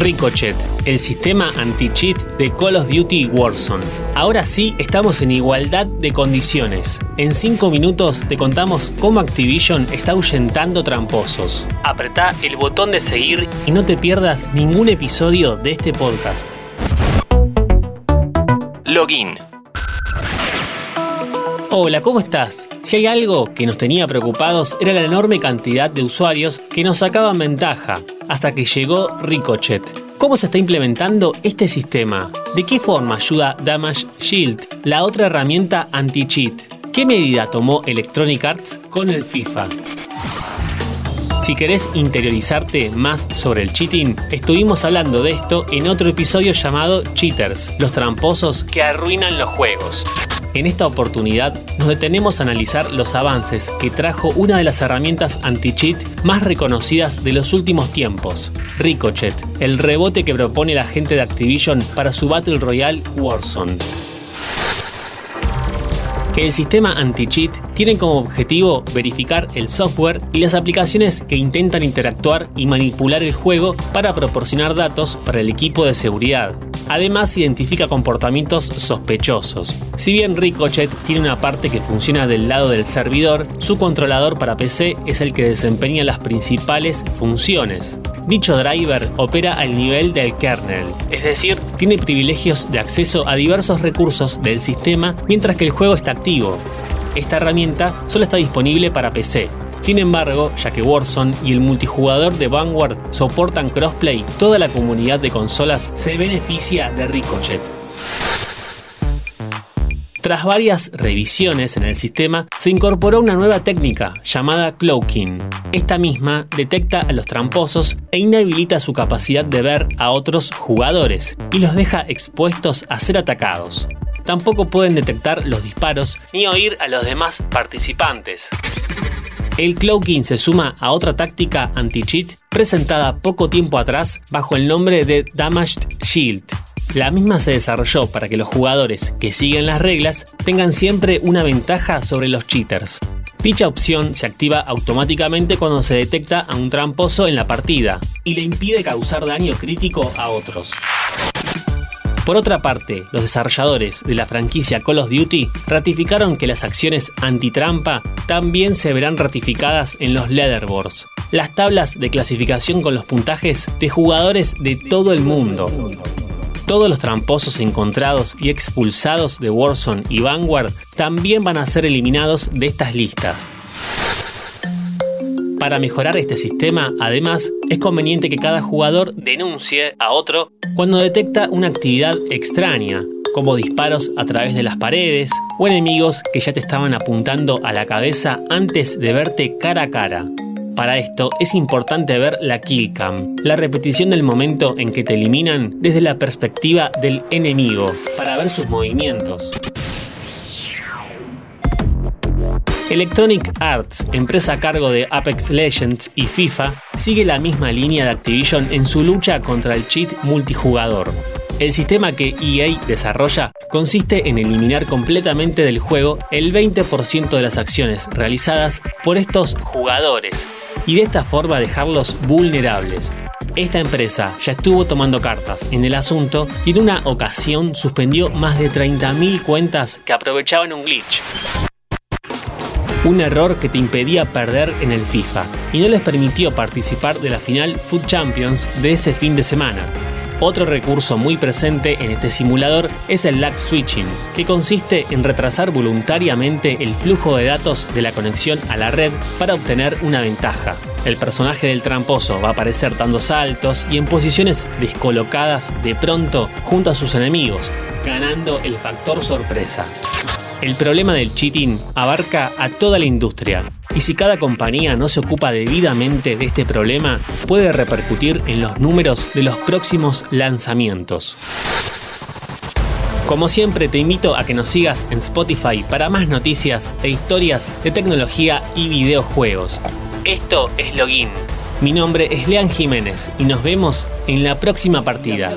Ricochet, el sistema anti-cheat de Call of Duty Warzone. Ahora sí, estamos en igualdad de condiciones. En 5 minutos te contamos cómo Activision está ahuyentando tramposos. Apretá el botón de seguir y no te pierdas ningún episodio de este podcast. Login. Hola, ¿cómo estás? Si hay algo que nos tenía preocupados era la enorme cantidad de usuarios que nos sacaban ventaja, hasta que llegó Ricochet. ¿Cómo se está implementando este sistema? ¿De qué forma ayuda Damage Shield, la otra herramienta anti-cheat? ¿Qué medida tomó Electronic Arts con el FIFA? Si querés interiorizarte más sobre el cheating, estuvimos hablando de esto en otro episodio llamado Cheaters, los tramposos que arruinan los juegos. En esta oportunidad nos detenemos a analizar los avances que trajo una de las herramientas anti-cheat más reconocidas de los últimos tiempos, Ricochet, el rebote que propone la gente de Activision para su Battle Royale Warzone. El sistema anti-cheat tiene como objetivo verificar el software y las aplicaciones que intentan interactuar y manipular el juego para proporcionar datos para el equipo de seguridad. Además, identifica comportamientos sospechosos. Si bien Ricochet tiene una parte que funciona del lado del servidor, su controlador para PC es el que desempeña las principales funciones. Dicho driver opera al nivel del kernel, es decir, tiene privilegios de acceso a diversos recursos del sistema mientras que el juego está activo. Esta herramienta solo está disponible para PC. Sin embargo, ya que Warzone y el multijugador de Vanguard soportan crossplay, toda la comunidad de consolas se beneficia de Ricochet. Tras varias revisiones en el sistema, se incorporó una nueva técnica llamada cloaking. Esta misma detecta a los tramposos e inhabilita su capacidad de ver a otros jugadores y los deja expuestos a ser atacados. Tampoco pueden detectar los disparos ni oír a los demás participantes. El cloaking se suma a otra táctica anti-cheat presentada poco tiempo atrás bajo el nombre de Damaged Shield, la misma se desarrolló para que los jugadores que siguen las reglas tengan siempre una ventaja sobre los cheaters. Dicha opción se activa automáticamente cuando se detecta a un tramposo en la partida y le impide causar daño crítico a otros. Por otra parte, los desarrolladores de la franquicia Call of Duty ratificaron que las acciones antitrampa también se verán ratificadas en los leaderboards, las tablas de clasificación con los puntajes de jugadores de todo el mundo. Todos los tramposos encontrados y expulsados de Warzone y Vanguard también van a ser eliminados de estas listas. Para mejorar este sistema, además, es conveniente que cada jugador denuncie a otro cuando detecta una actividad extraña, como disparos a través de las paredes o enemigos que ya te estaban apuntando a la cabeza antes de verte cara a cara. Para esto es importante ver la kill cam, la repetición del momento en que te eliminan desde la perspectiva del enemigo, para ver sus movimientos. Electronic Arts, empresa a cargo de Apex Legends y FIFA, sigue la misma línea de Activision en su lucha contra el cheat multijugador. El sistema que EA desarrolla consiste en eliminar completamente del juego el 20% de las acciones realizadas por estos jugadores y de esta forma dejarlos vulnerables. Esta empresa ya estuvo tomando cartas en el asunto y en una ocasión suspendió más de 30.000 cuentas que aprovechaban un glitch. Un error que te impedía perder en el FIFA y no les permitió participar de la final Food Champions de ese fin de semana. Otro recurso muy presente en este simulador es el lag switching, que consiste en retrasar voluntariamente el flujo de datos de la conexión a la red para obtener una ventaja. El personaje del tramposo va a aparecer dando saltos y en posiciones descolocadas de pronto junto a sus enemigos, ganando el factor sorpresa. El problema del cheating abarca a toda la industria, y si cada compañía no se ocupa debidamente de este problema, puede repercutir en los números de los próximos lanzamientos. Como siempre te invito a que nos sigas en Spotify para más noticias e historias de tecnología y videojuegos. Esto es Login. Mi nombre es Lean Jiménez y nos vemos en la próxima partida.